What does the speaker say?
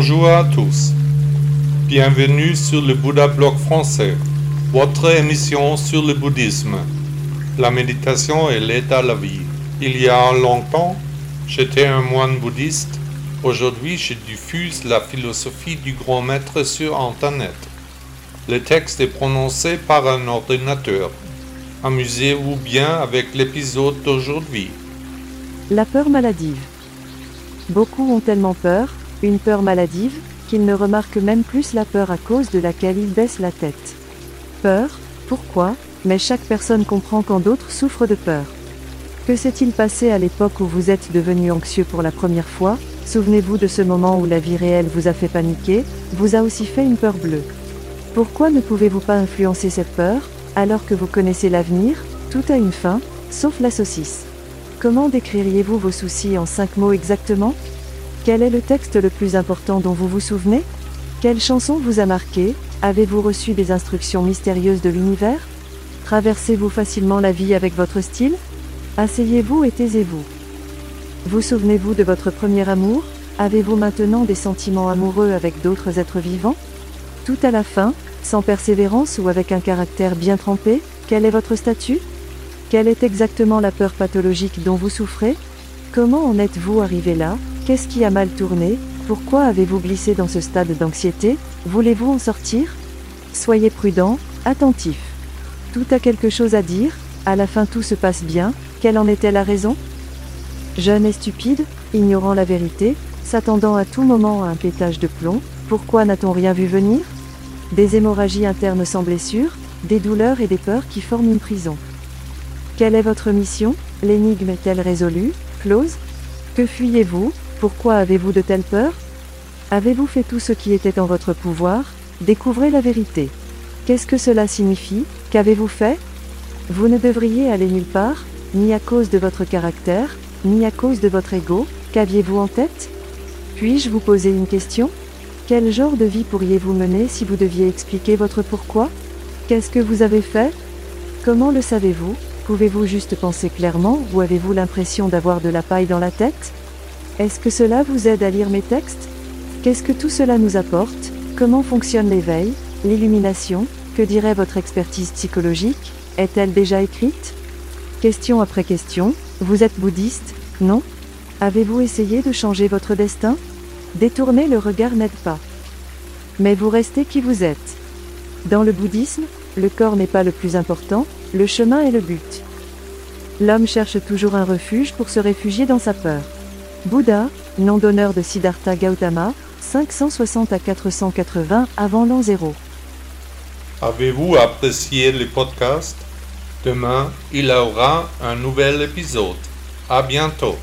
Bonjour à tous. Bienvenue sur le Bouddha Blog français, votre émission sur le bouddhisme. La méditation et l'aide à la vie. Il y a longtemps, j'étais un moine bouddhiste. Aujourd'hui, je diffuse la philosophie du grand maître sur Internet. Le texte est prononcé par un ordinateur. Amusez-vous bien avec l'épisode d'aujourd'hui. La peur maladive. Beaucoup ont tellement peur, une peur maladive, qu'ils ne remarquent même plus la peur à cause de laquelle ils baissent la tête. Peur, pourquoi Mais chaque personne comprend quand d'autres souffrent de peur. Que s'est-il passé à l'époque où vous êtes devenu anxieux pour la première fois? Souvenez-vous de ce moment où la vie réelle vous a fait paniquer, vous a aussi fait une peur bleue. Pourquoi ne pouvez-vous pas influencer cette peur, alors que vous connaissez l'avenir? Tout a une fin, sauf la saucisse. Comment décririez-vous vos soucis en cinq mots exactement? Quel est le texte le plus important dont vous vous souvenez? Quelle chanson vous a marqué? Avez-vous reçu des instructions mystérieuses de l'univers? Traversez-vous facilement la vie avec votre style? Asseyez-vous et taisez-vous. Vous souvenez-vous de votre premier amour? Avez-vous maintenant des sentiments amoureux avec d'autres êtres vivants? Tout à la fin, sans persévérance ou avec un caractère bien trempé, quel est votre statut? Quelle est exactement la peur pathologique dont vous souffrez? Comment en êtes-vous arrivé là? Qu'est-ce qui a mal tourné? Pourquoi avez-vous glissé dans ce stade d'anxiété? Voulez-vous en sortir? Soyez prudent, attentif. Tout a quelque chose à dire, à la fin tout se passe bien, quelle en était la raison? Jeune et stupide, ignorant la vérité, s'attendant à tout moment à un pétage de plomb, pourquoi n'a-t-on rien vu venir? Des hémorragies internes sans blessure, des douleurs et des peurs qui forment une prison. Quelle est votre mission? L'énigme est-elle résolue? Close? Que fuyez-vous? Pourquoi avez-vous de telles peurs? Avez-vous fait tout ce qui était en votre pouvoir? Découvrez la vérité. Qu'est-ce que cela signifie? Qu'avez-vous fait? Vous ne devriez aller nulle part, ni à cause de votre caractère, ni à cause de votre ego, qu'aviez-vous en tête? Puis-je vous poser une question? Quel genre de vie pourriez-vous mener si vous deviez expliquer votre pourquoi? Qu'est-ce que vous avez fait? Comment le savez-vous? Pouvez-vous juste penser clairement ou avez-vous l'impression d'avoir de la paille dans la tête? Est-ce que cela vous aide à lire mes textes? Qu'est-ce que tout cela nous apporte? Comment fonctionne l'éveil, l'illumination? Que dirait votre expertise psychologique? Est-elle déjà écrite? Question après question, vous êtes bouddhiste, non? Avez-vous essayé de changer votre destin? Détourner le regard n'aide pas. Mais vous restez qui vous êtes. Dans le bouddhisme, le corps n'est pas le plus important, le chemin est le but. L'homme cherche toujours un refuge pour se réfugier dans sa peur. Bouddha, nom d'honneur de Siddhartha Gautama, 560 à 480 avant l'an 0. Avez-vous apprécié le podcast? Demain, il y aura un nouvel épisode. À bientôt.